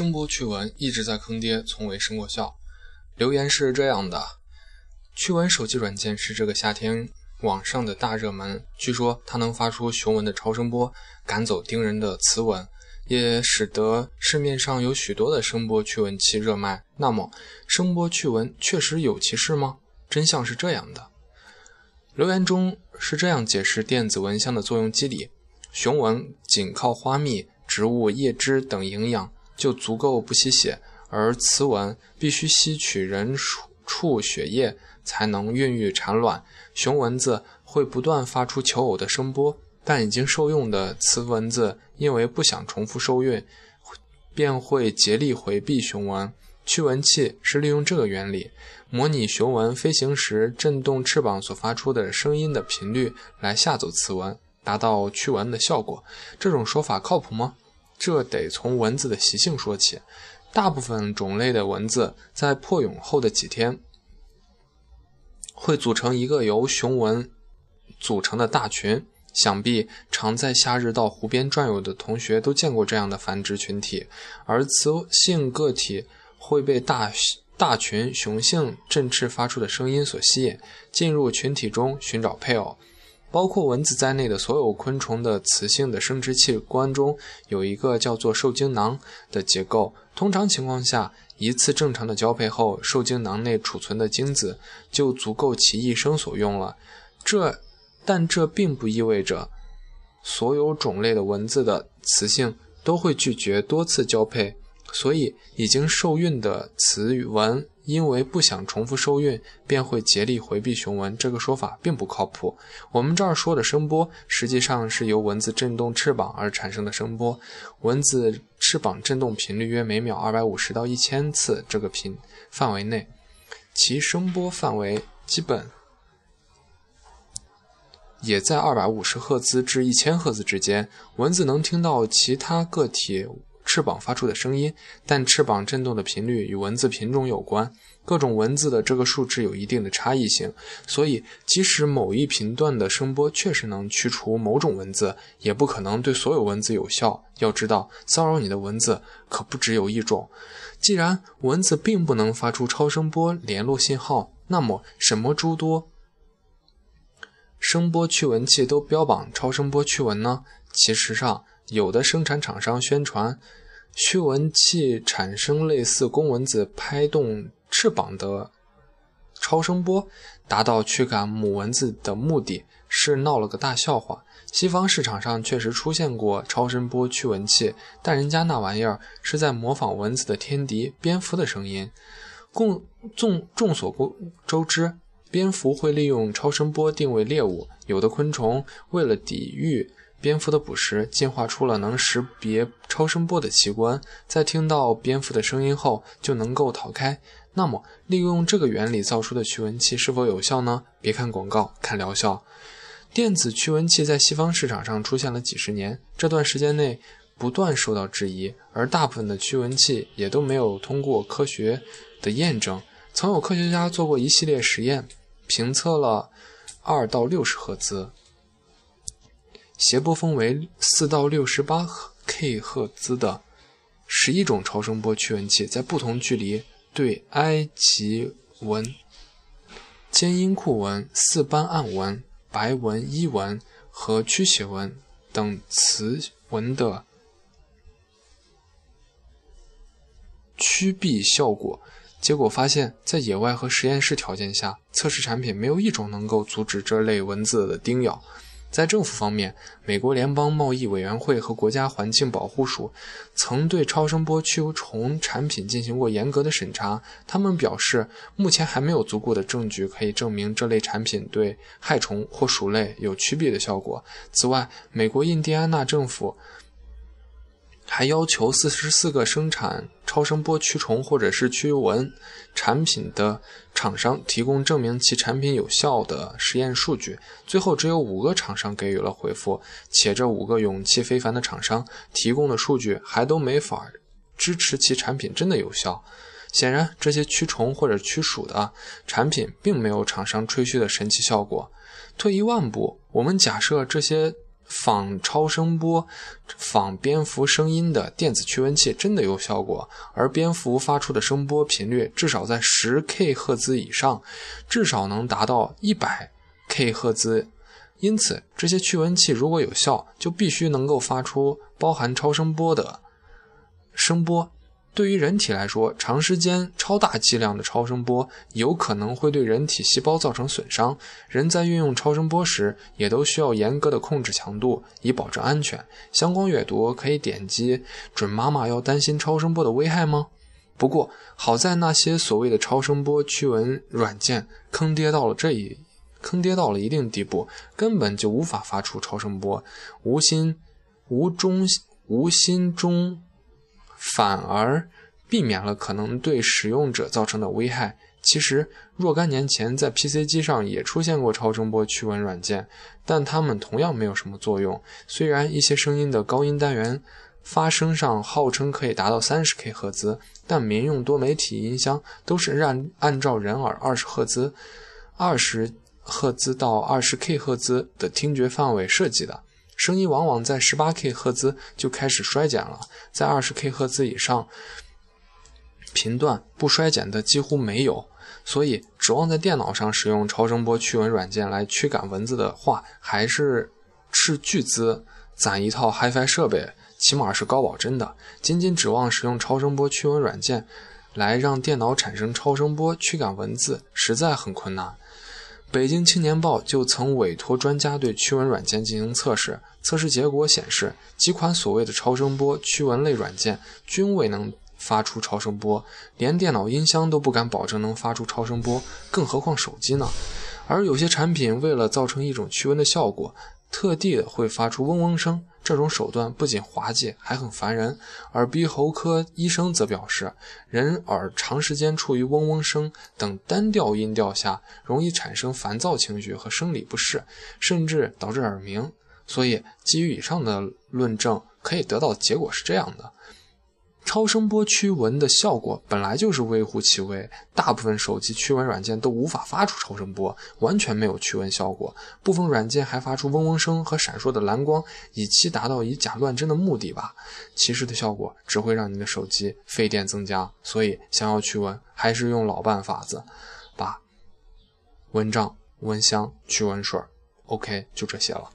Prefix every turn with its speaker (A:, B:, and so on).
A: 声波驱蚊一直在坑爹，从未生过效。留言是这样的：驱蚊手机软件是这个夏天网上的大热门，据说它能发出雄蚊的超声波，赶走叮人的雌蚊，也使得市面上有许多的声波驱蚊器热卖。那么，声波驱蚊确实有其事吗？真相是这样的：留言中是这样解释电子蚊香的作用机理：雄蚊仅靠花蜜、植物叶汁等营养。就足够不吸血，而雌蚊必须吸取人畜血液才能孕育产卵。雄蚊子会不断发出求偶的声波，但已经受用的雌蚊子因为不想重复受孕，便会竭力回避雄蚊。驱蚊器是利用这个原理，模拟雄蚊飞行时振动翅膀所发出的声音的频率来吓走雌蚊，达到驱蚊的效果。这种说法靠谱吗？这得从蚊子的习性说起。大部分种类的蚊子在破蛹后的几天，会组成一个由雄蚊组成的大群。想必常在夏日到湖边转悠的同学都见过这样的繁殖群体。而雌性个体会被大大群雄性振翅发出的声音所吸引，进入群体中寻找配偶。包括蚊子在内的所有昆虫的雌性的生殖器官中有一个叫做受精囊的结构。通常情况下，一次正常的交配后，受精囊内储存的精子就足够其一生所用了。这，但这并不意味着所有种类的蚊子的雌性都会拒绝多次交配。所以，已经受孕的雌蚊因为不想重复受孕，便会竭力回避雄蚊。这个说法并不靠谱。我们这儿说的声波，实际上是由蚊子振动翅膀而产生的声波。蚊子翅膀振动频率约每秒二百五十到一千次，这个频范围内，其声波范围基本也在二百五十赫兹至一千赫兹之间。蚊子能听到其他个体。翅膀发出的声音，但翅膀振动的频率与蚊子品种有关，各种蚊子的这个数值有一定的差异性，所以即使某一频段的声波确实能驱除某种蚊子，也不可能对所有蚊子有效。要知道，骚扰你的蚊子可不只有一种。既然蚊子并不能发出超声波联络信号，那么什么诸多声波驱蚊器都标榜超声波驱蚊呢？其实上，有的生产厂商宣传。驱蚊器产生类似公蚊子拍动翅膀的超声波，达到驱赶母蚊子的目的，是闹了个大笑话。西方市场上确实出现过超声波驱蚊器，但人家那玩意儿是在模仿蚊子的天敌蝙蝠的声音。共众众所周知，蝙蝠会利用超声波定位猎物，有的昆虫为了抵御。蝙蝠的捕食进化出了能识别超声波的器官，在听到蝙蝠的声音后就能够逃开。那么，利用这个原理造出的驱蚊器是否有效呢？别看广告，看疗效。电子驱蚊器在西方市场上出现了几十年，这段时间内不断受到质疑，而大部分的驱蚊器也都没有通过科学的验证。曾有科学家做过一系列实验，评测了二到六十赫兹。谐波峰为四到六十八 K 赫兹的十一种超声波驱蚊器，在不同距离对埃及蚊、尖阴库蚊、四斑暗蚊、白蚊、伊蚊和驱血蚊等雌蚊的驱避效果，结果发现，在野外和实验室条件下，测试产品没有一种能够阻止这类蚊子的叮咬。在政府方面，美国联邦贸易委员会和国家环境保护署曾对超声波驱虫产品进行过严格的审查。他们表示，目前还没有足够的证据可以证明这类产品对害虫或鼠类有驱避的效果。此外，美国印第安纳政府。还要求四十四个生产超声波驱虫或者是驱蚊产品的厂商提供证明其产品有效的实验数据，最后只有五个厂商给予了回复，且这五个勇气非凡的厂商提供的数据还都没法支持其产品真的有效。显然，这些驱虫或者驱鼠的产品并没有厂商吹嘘的神奇效果。退一万步，我们假设这些。仿超声波、仿蝙蝠声音的电子驱蚊器真的有效果，而蝙蝠发出的声波频率至少在十 K 赫兹以上，至少能达到一百 K 赫兹。因此，这些驱蚊器如果有效，就必须能够发出包含超声波的声波。对于人体来说，长时间超大剂量的超声波有可能会对人体细胞造成损伤。人在运用超声波时，也都需要严格的控制强度，以保证安全。相关阅读可以点击“准妈妈要担心超声波的危害吗？”不过好在那些所谓的超声波驱蚊软件坑爹到了这一坑爹到了一定地步，根本就无法发出超声波，无心无中无心中。反而避免了可能对使用者造成的危害。其实，若干年前在 PC 机上也出现过超声波驱蚊软件，但它们同样没有什么作用。虽然一些声音的高音单元发声上号称可以达到 30K 赫兹，但民用多媒体音箱都是按按照人耳20赫兹、20赫兹到 20K 赫兹的听觉范围设计的。声音往往在 18K 赫兹就开始衰减了，在 20K 赫兹以上，频段不衰减的几乎没有。所以，指望在电脑上使用超声波驱蚊软件来驱赶蚊子的话，还是斥巨资攒一套 HiFi 设备，起码是高保真的。仅仅指望使用超声波驱蚊软件来让电脑产生超声波驱赶蚊子，实在很困难。北京青年报就曾委托专家对驱蚊软件进行测试，测试结果显示，几款所谓的超声波驱蚊类软件均未能发出超声波，连电脑音箱都不敢保证能发出超声波，更何况手机呢？而有些产品为了造成一种驱蚊的效果，特地会发出嗡嗡声。这种手段不仅滑稽，还很烦人。耳鼻喉科医生则表示，人耳长时间处于嗡嗡声等单调音调下，容易产生烦躁情绪和生理不适，甚至导致耳鸣。所以，基于以上的论证，可以得到的结果是这样的。超声波驱蚊的效果本来就是微乎其微，大部分手机驱蚊软件都无法发出超声波，完全没有驱蚊效果。部分软件还发出嗡嗡声和闪烁的蓝光，以期达到以假乱真的目的吧。其实的效果只会让你的手机费电增加。所以，想要驱蚊，还是用老办法子，把蚊帐、蚊香、驱蚊水。OK，就这些了。